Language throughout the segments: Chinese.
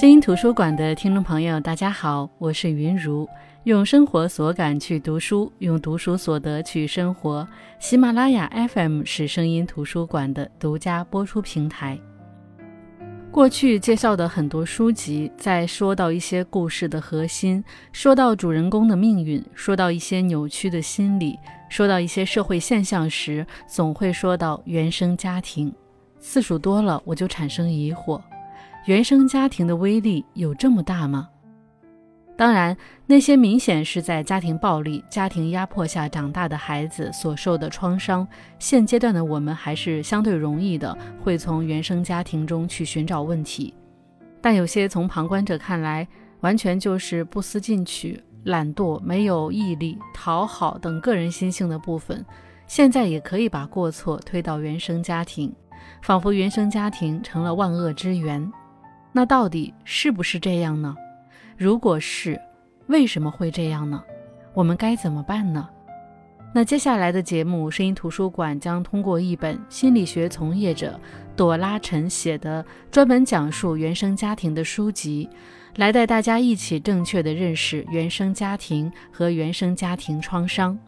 声音图书馆的听众朋友，大家好，我是云如。用生活所感去读书，用读书所得去生活。喜马拉雅 FM 是声音图书馆的独家播出平台。过去介绍的很多书籍，在说到一些故事的核心，说到主人公的命运，说到一些扭曲的心理，说到一些社会现象时，总会说到原生家庭。次数多了，我就产生疑惑。原生家庭的威力有这么大吗？当然，那些明显是在家庭暴力、家庭压迫下长大的孩子所受的创伤，现阶段的我们还是相对容易的，会从原生家庭中去寻找问题。但有些从旁观者看来，完全就是不思进取、懒惰、没有毅力、讨好等个人心性的部分，现在也可以把过错推到原生家庭，仿佛原生家庭成了万恶之源。那到底是不是这样呢？如果是，为什么会这样呢？我们该怎么办呢？那接下来的节目，声音图书馆将通过一本心理学从业者朵拉陈写的专门讲述原生家庭的书籍，来带大家一起正确的认识原生家庭和原生家庭创伤。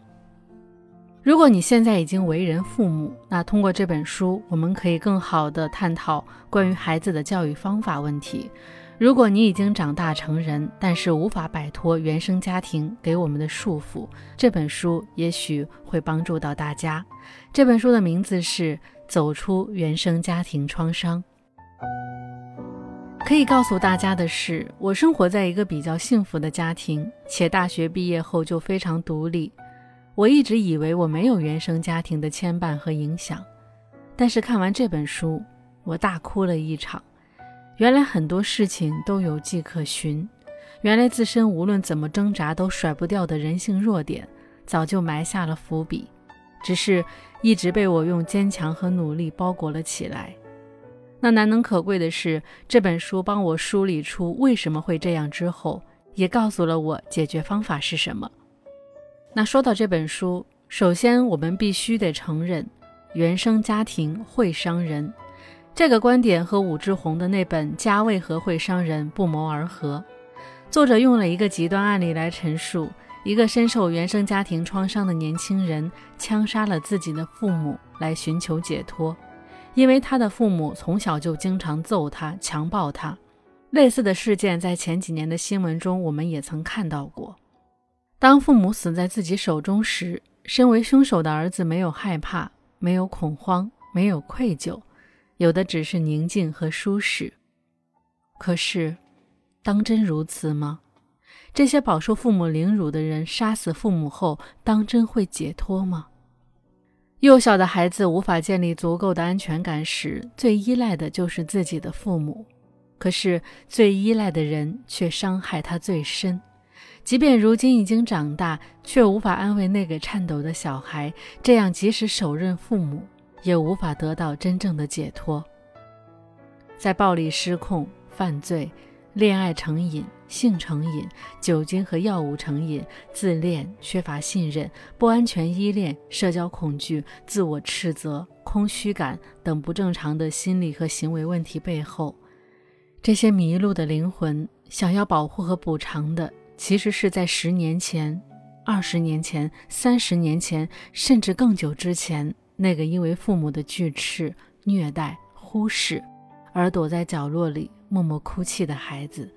如果你现在已经为人父母，那通过这本书，我们可以更好的探讨关于孩子的教育方法问题。如果你已经长大成人，但是无法摆脱原生家庭给我们的束缚，这本书也许会帮助到大家。这本书的名字是《走出原生家庭创伤》。可以告诉大家的是，我生活在一个比较幸福的家庭，且大学毕业后就非常独立。我一直以为我没有原生家庭的牵绊和影响，但是看完这本书，我大哭了一场。原来很多事情都有迹可循，原来自身无论怎么挣扎都甩不掉的人性弱点，早就埋下了伏笔，只是一直被我用坚强和努力包裹了起来。那难能可贵的是，这本书帮我梳理出为什么会这样之后，也告诉了我解决方法是什么。那说到这本书，首先我们必须得承认，原生家庭会伤人。这个观点和武志红的那本《家为何会伤人》不谋而合。作者用了一个极端案例来陈述：一个深受原生家庭创伤的年轻人枪杀了自己的父母来寻求解脱，因为他的父母从小就经常揍他、强暴他。类似的事件在前几年的新闻中我们也曾看到过。当父母死在自己手中时，身为凶手的儿子没有害怕，没有恐慌，没有愧疚，有的只是宁静和舒适。可是，当真如此吗？这些饱受父母凌辱的人杀死父母后，当真会解脱吗？幼小的孩子无法建立足够的安全感时，最依赖的就是自己的父母。可是，最依赖的人却伤害他最深。即便如今已经长大，却无法安慰那个颤抖的小孩，这样即使手刃父母，也无法得到真正的解脱。在暴力失控、犯罪、恋爱成瘾、性成瘾、酒精和药物成瘾、自恋、缺乏信任、不安全依恋、社交恐惧、自我斥责、空虚感等不正常的心理和行为问题背后，这些迷路的灵魂想要保护和补偿的。其实是在十年前、二十年前、三十年前，甚至更久之前，那个因为父母的拒斥、虐待、忽视而躲在角落里默默哭泣的孩子。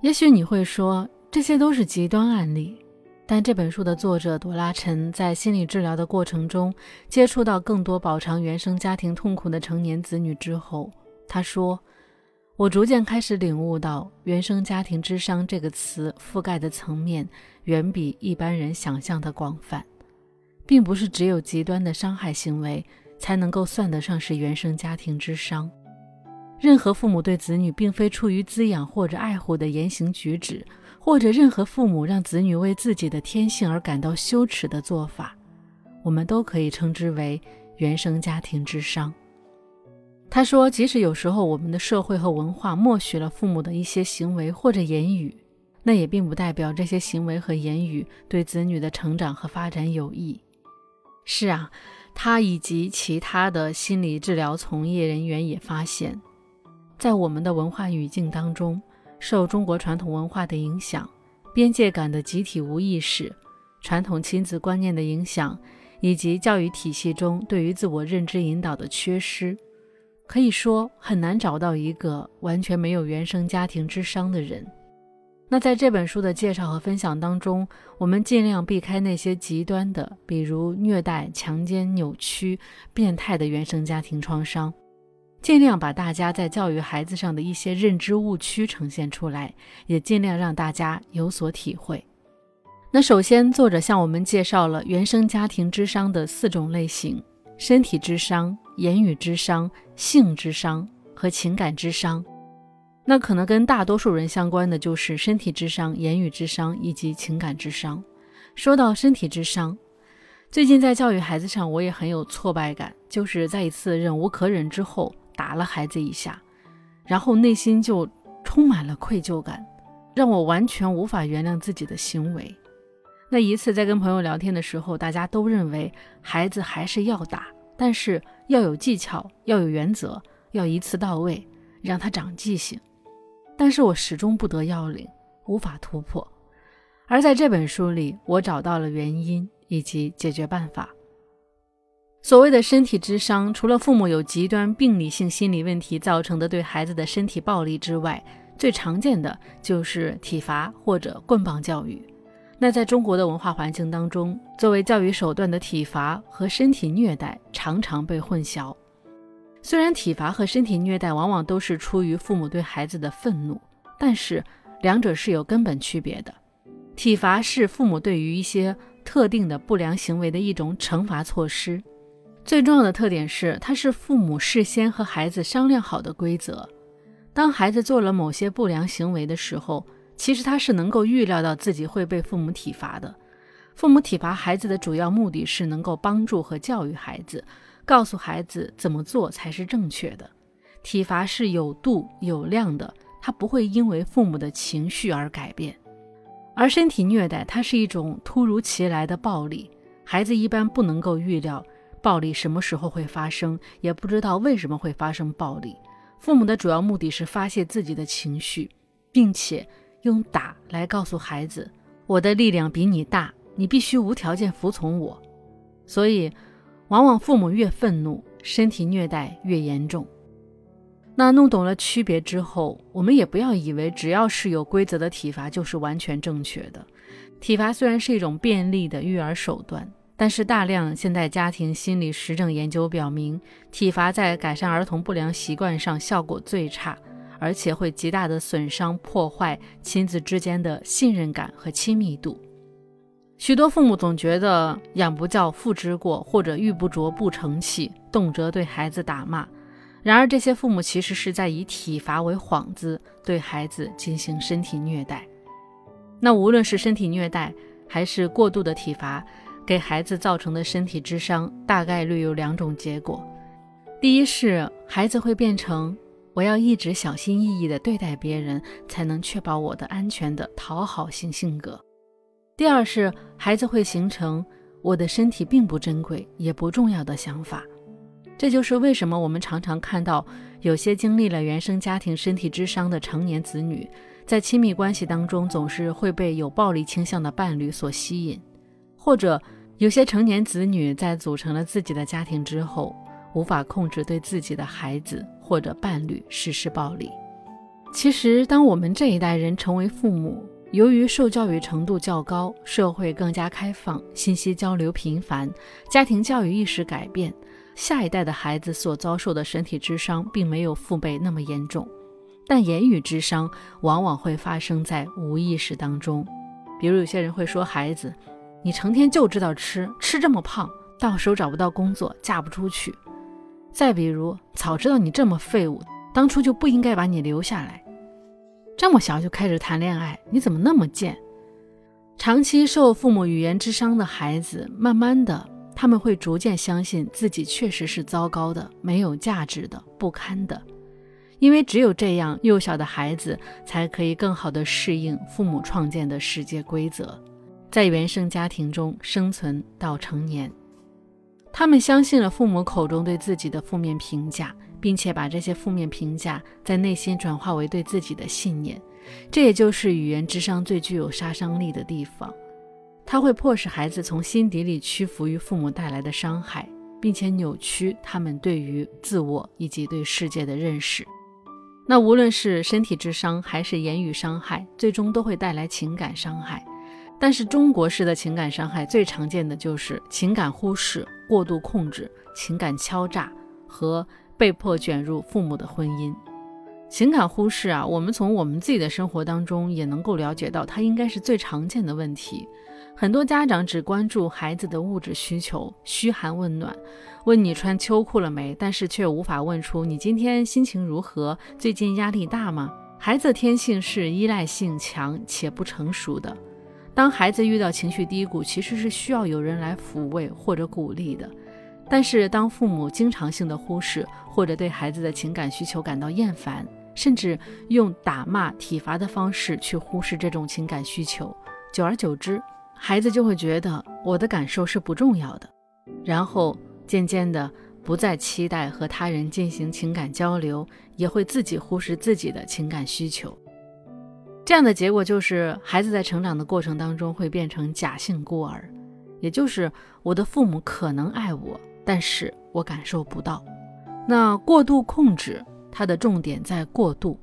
也许你会说，这些都是极端案例，但这本书的作者朵拉陈在心理治疗的过程中，接触到更多饱尝原生家庭痛苦的成年子女之后，他说。我逐渐开始领悟到，“原生家庭之伤”这个词覆盖的层面远比一般人想象的广泛，并不是只有极端的伤害行为才能够算得上是原生家庭之伤。任何父母对子女并非出于滋养或者爱护的言行举止，或者任何父母让子女为自己的天性而感到羞耻的做法，我们都可以称之为原生家庭之伤。他说：“即使有时候我们的社会和文化默许了父母的一些行为或者言语，那也并不代表这些行为和言语对子女的成长和发展有益。”是啊，他以及其他的心理治疗从业人员也发现，在我们的文化语境当中，受中国传统文化的影响，边界感的集体无意识，传统亲子观念的影响，以及教育体系中对于自我认知引导的缺失，可以说很难找到一个完全没有原生家庭之伤的人。那在这本书的介绍和分享当中，我们尽量避开那些极端的，比如虐待、强奸、扭曲、变态的原生家庭创伤，尽量把大家在教育孩子上的一些认知误区呈现出来，也尽量让大家有所体会。那首先，作者向我们介绍了原生家庭之伤的四种类型：身体之伤、言语之伤、性之伤和情感之伤。那可能跟大多数人相关的就是身体之伤、言语之伤以及情感之伤。说到身体之伤，最近在教育孩子上，我也很有挫败感，就是在一次忍无可忍之后打了孩子一下，然后内心就充满了愧疚感，让我完全无法原谅自己的行为。那一次在跟朋友聊天的时候，大家都认为孩子还是要打，但是要有技巧，要有原则，要一次到位，让他长记性。但是我始终不得要领，无法突破。而在这本书里，我找到了原因以及解决办法。所谓的身体之伤，除了父母有极端病理性心理问题造成的对孩子的身体暴力之外，最常见的就是体罚或者棍棒教育。那在中国的文化环境当中，作为教育手段的体罚和身体虐待常常被混淆。虽然体罚和身体虐待往往都是出于父母对孩子的愤怒，但是两者是有根本区别的。体罚是父母对于一些特定的不良行为的一种惩罚措施，最重要的特点是它是父母事先和孩子商量好的规则。当孩子做了某些不良行为的时候，其实他是能够预料到自己会被父母体罚的。父母体罚孩子的主要目的是能够帮助和教育孩子。告诉孩子怎么做才是正确的，体罚是有度有量的，它不会因为父母的情绪而改变。而身体虐待，它是一种突如其来的暴力，孩子一般不能够预料暴力什么时候会发生，也不知道为什么会发生暴力。父母的主要目的是发泄自己的情绪，并且用打来告诉孩子：“我的力量比你大，你必须无条件服从我。”所以。往往父母越愤怒，身体虐待越严重。那弄懂了区别之后，我们也不要以为只要是有规则的体罚就是完全正确的。体罚虽然是一种便利的育儿手段，但是大量现代家庭心理实证研究表明，体罚在改善儿童不良习惯上效果最差，而且会极大的损伤破坏亲子之间的信任感和亲密度。许多父母总觉得养不教，父之过，或者玉不琢不成器，动辄对孩子打骂。然而，这些父母其实是在以体罚为幌子，对孩子进行身体虐待。那无论是身体虐待，还是过度的体罚，给孩子造成的身体之伤，大概率有两种结果：第一是孩子会变成我要一直小心翼翼地对待别人，才能确保我的安全的讨好型性格。第二是孩子会形成我的身体并不珍贵也不重要的想法，这就是为什么我们常常看到有些经历了原生家庭身体之伤的成年子女，在亲密关系当中总是会被有暴力倾向的伴侣所吸引，或者有些成年子女在组成了自己的家庭之后，无法控制对自己的孩子或者伴侣实施暴力。其实，当我们这一代人成为父母，由于受教育程度较高，社会更加开放，信息交流频繁，家庭教育意识改变，下一代的孩子所遭受的身体之伤并没有父辈那么严重，但言语之伤往往会发生在无意识当中。比如有些人会说孩子：“你成天就知道吃，吃这么胖，到时候找不到工作，嫁不出去。”再比如：“早知道你这么废物，当初就不应该把你留下来。”这么小就开始谈恋爱，你怎么那么贱？长期受父母语言之伤的孩子，慢慢的他们会逐渐相信自己确实是糟糕的、没有价值的、不堪的，因为只有这样，幼小的孩子才可以更好的适应父母创建的世界规则，在原生家庭中生存到成年。他们相信了父母口中对自己的负面评价，并且把这些负面评价在内心转化为对自己的信念。这也就是语言智商最具有杀伤力的地方，它会迫使孩子从心底里屈服于父母带来的伤害，并且扭曲他们对于自我以及对世界的认识。那无论是身体智商还是言语伤害，最终都会带来情感伤害。但是中国式的情感伤害最常见的就是情感忽视、过度控制、情感敲诈和被迫卷入父母的婚姻。情感忽视啊，我们从我们自己的生活当中也能够了解到，它应该是最常见的问题。很多家长只关注孩子的物质需求，嘘寒问暖，问你穿秋裤了没，但是却无法问出你今天心情如何，最近压力大吗？孩子天性是依赖性强且不成熟的。当孩子遇到情绪低谷，其实是需要有人来抚慰或者鼓励的。但是，当父母经常性的忽视，或者对孩子的情感需求感到厌烦，甚至用打骂、体罚的方式去忽视这种情感需求，久而久之，孩子就会觉得我的感受是不重要的，然后渐渐的不再期待和他人进行情感交流，也会自己忽视自己的情感需求。这样的结果就是，孩子在成长的过程当中会变成假性孤儿，也就是我的父母可能爱我，但是我感受不到。那过度控制，它的重点在过度。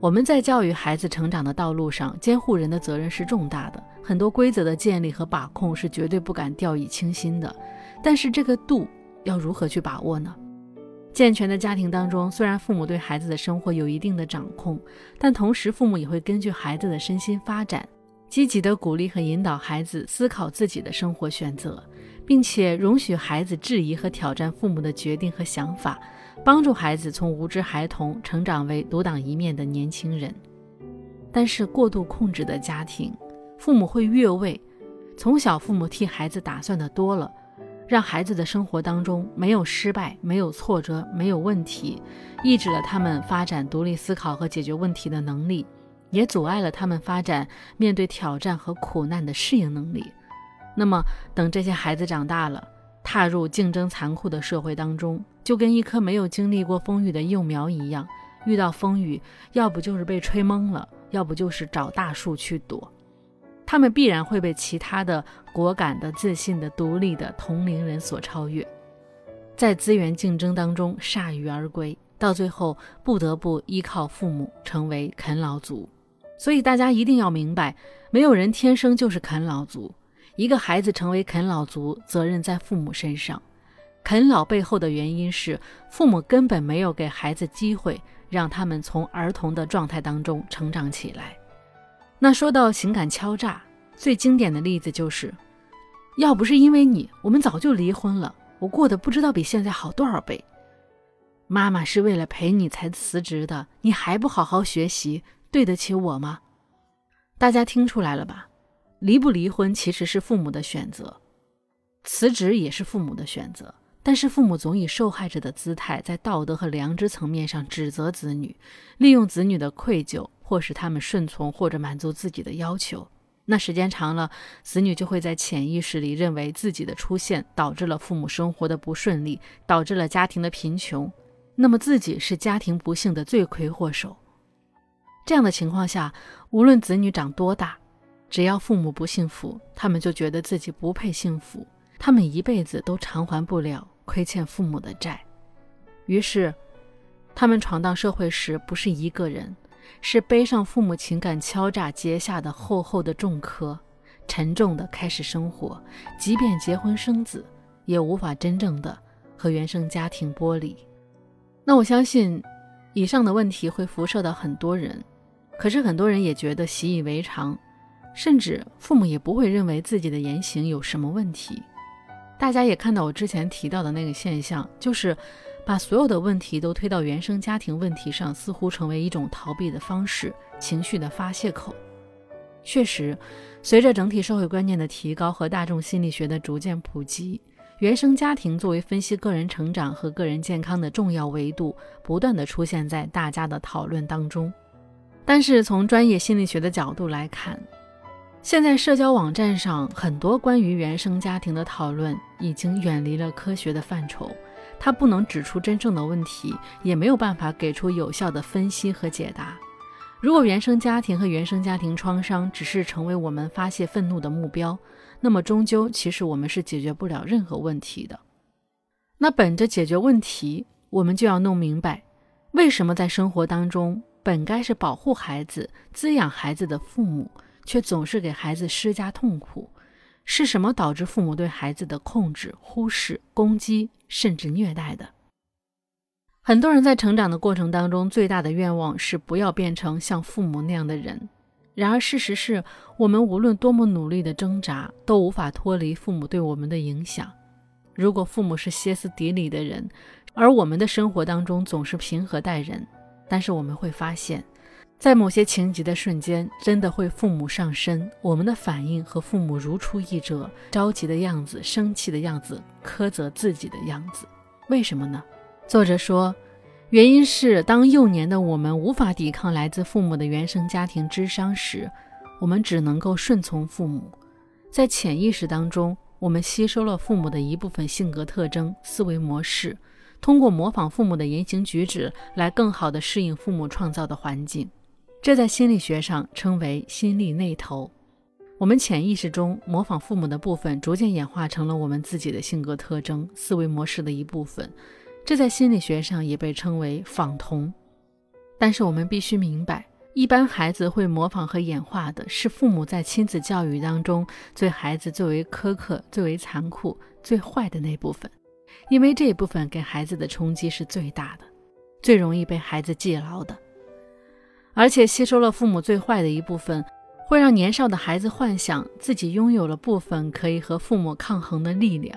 我们在教育孩子成长的道路上，监护人的责任是重大的，很多规则的建立和把控是绝对不敢掉以轻心的。但是这个度要如何去把握呢？健全的家庭当中，虽然父母对孩子的生活有一定的掌控，但同时父母也会根据孩子的身心发展，积极的鼓励和引导孩子思考自己的生活选择，并且容许孩子质疑和挑战父母的决定和想法，帮助孩子从无知孩童成长为独当一面的年轻人。但是过度控制的家庭，父母会越位，从小父母替孩子打算的多了。让孩子的生活当中没有失败、没有挫折、没有问题，抑制了他们发展独立思考和解决问题的能力，也阻碍了他们发展面对挑战和苦难的适应能力。那么，等这些孩子长大了，踏入竞争残酷的社会当中，就跟一棵没有经历过风雨的幼苗一样，遇到风雨，要不就是被吹懵了，要不就是找大树去躲。他们必然会被其他的果敢的、自信的、独立的同龄人所超越，在资源竞争当中铩羽而归，到最后不得不依靠父母成为啃老族。所以大家一定要明白，没有人天生就是啃老族。一个孩子成为啃老族，责任在父母身上。啃老背后的原因是父母根本没有给孩子机会，让他们从儿童的状态当中成长起来。那说到情感敲诈，最经典的例子就是，要不是因为你，我们早就离婚了。我过得不知道比现在好多少倍。妈妈是为了陪你才辞职的，你还不好好学习，对得起我吗？大家听出来了吧？离不离婚其实是父母的选择，辞职也是父母的选择。但是父母总以受害者的姿态，在道德和良知层面上指责子女，利用子女的愧疚。迫使他们顺从或者满足自己的要求，那时间长了，子女就会在潜意识里认为自己的出现导致了父母生活的不顺利，导致了家庭的贫穷，那么自己是家庭不幸的罪魁祸首。这样的情况下，无论子女长多大，只要父母不幸福，他们就觉得自己不配幸福，他们一辈子都偿还不了亏欠父母的债。于是，他们闯荡社会时不是一个人。是背上父母情感敲诈结下的厚厚的重壳，沉重的开始生活，即便结婚生子，也无法真正的和原生家庭剥离。那我相信，以上的问题会辐射到很多人，可是很多人也觉得习以为常，甚至父母也不会认为自己的言行有什么问题。大家也看到我之前提到的那个现象，就是。把所有的问题都推到原生家庭问题上，似乎成为一种逃避的方式，情绪的发泄口。确实，随着整体社会观念的提高和大众心理学的逐渐普及，原生家庭作为分析个人成长和个人健康的重要维度，不断的出现在大家的讨论当中。但是从专业心理学的角度来看，现在社交网站上很多关于原生家庭的讨论已经远离了科学的范畴，它不能指出真正的问题，也没有办法给出有效的分析和解答。如果原生家庭和原生家庭创伤只是成为我们发泄愤怒的目标，那么终究其实我们是解决不了任何问题的。那本着解决问题，我们就要弄明白，为什么在生活当中本该是保护孩子、滋养孩子的父母。却总是给孩子施加痛苦，是什么导致父母对孩子的控制、忽视、攻击，甚至虐待的？很多人在成长的过程当中，最大的愿望是不要变成像父母那样的人。然而，事实是我们无论多么努力的挣扎，都无法脱离父母对我们的影响。如果父母是歇斯底里的人，而我们的生活当中总是平和待人，但是我们会发现。在某些情急的瞬间，真的会父母上身，我们的反应和父母如出一辙，着急的样子、生气的样子、苛责自己的样子。为什么呢？作者说，原因是当幼年的我们无法抵抗来自父母的原生家庭之伤时，我们只能够顺从父母。在潜意识当中，我们吸收了父母的一部分性格特征、思维模式，通过模仿父母的言行举止来更好地适应父母创造的环境。这在心理学上称为心理内投。我们潜意识中模仿父母的部分，逐渐演化成了我们自己的性格特征、思维模式的一部分。这在心理学上也被称为仿童。但是我们必须明白，一般孩子会模仿和演化的是父母在亲子教育当中对孩子最为苛刻、最为残酷、最坏的那部分，因为这一部分给孩子的冲击是最大的，最容易被孩子记牢的。而且吸收了父母最坏的一部分，会让年少的孩子幻想自己拥有了部分可以和父母抗衡的力量。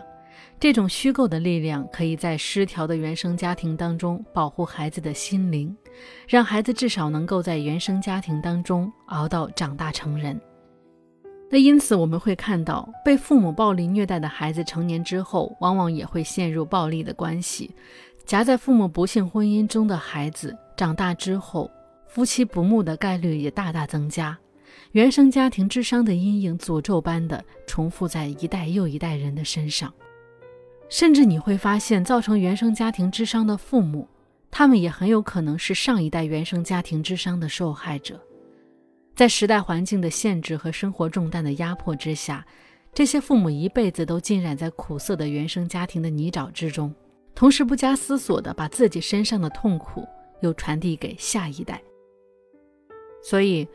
这种虚构的力量，可以在失调的原生家庭当中保护孩子的心灵，让孩子至少能够在原生家庭当中熬到长大成人。那因此，我们会看到被父母暴力虐待的孩子成年之后，往往也会陷入暴力的关系。夹在父母不幸婚姻中的孩子，长大之后。夫妻不睦的概率也大大增加，原生家庭之伤的阴影诅咒般的重复在一代又一代人的身上，甚至你会发现，造成原生家庭之伤的父母，他们也很有可能是上一代原生家庭之伤的受害者。在时代环境的限制和生活重担的压迫之下，这些父母一辈子都浸染在苦涩的原生家庭的泥沼之中，同时不加思索地把自己身上的痛苦又传递给下一代。所以，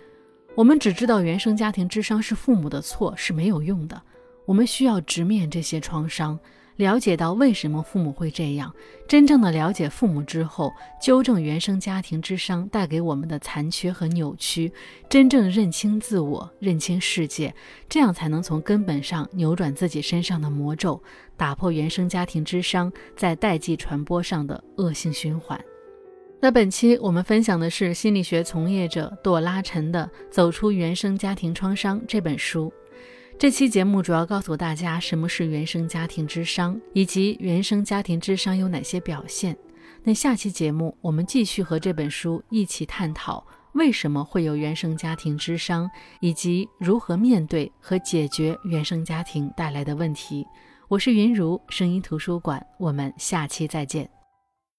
我们只知道原生家庭之伤是父母的错是没有用的。我们需要直面这些创伤，了解到为什么父母会这样。真正的了解父母之后，纠正原生家庭之伤带给我们的残缺和扭曲，真正认清自我，认清世界，这样才能从根本上扭转自己身上的魔咒，打破原生家庭之伤在代际传播上的恶性循环。那本期我们分享的是心理学从业者朵拉陈的《走出原生家庭创伤》这本书。这期节目主要告诉大家什么是原生家庭之伤，以及原生家庭之伤有哪些表现。那下期节目我们继续和这本书一起探讨为什么会有原生家庭之伤，以及如何面对和解决原生家庭带来的问题。我是云如声音图书馆，我们下期再见。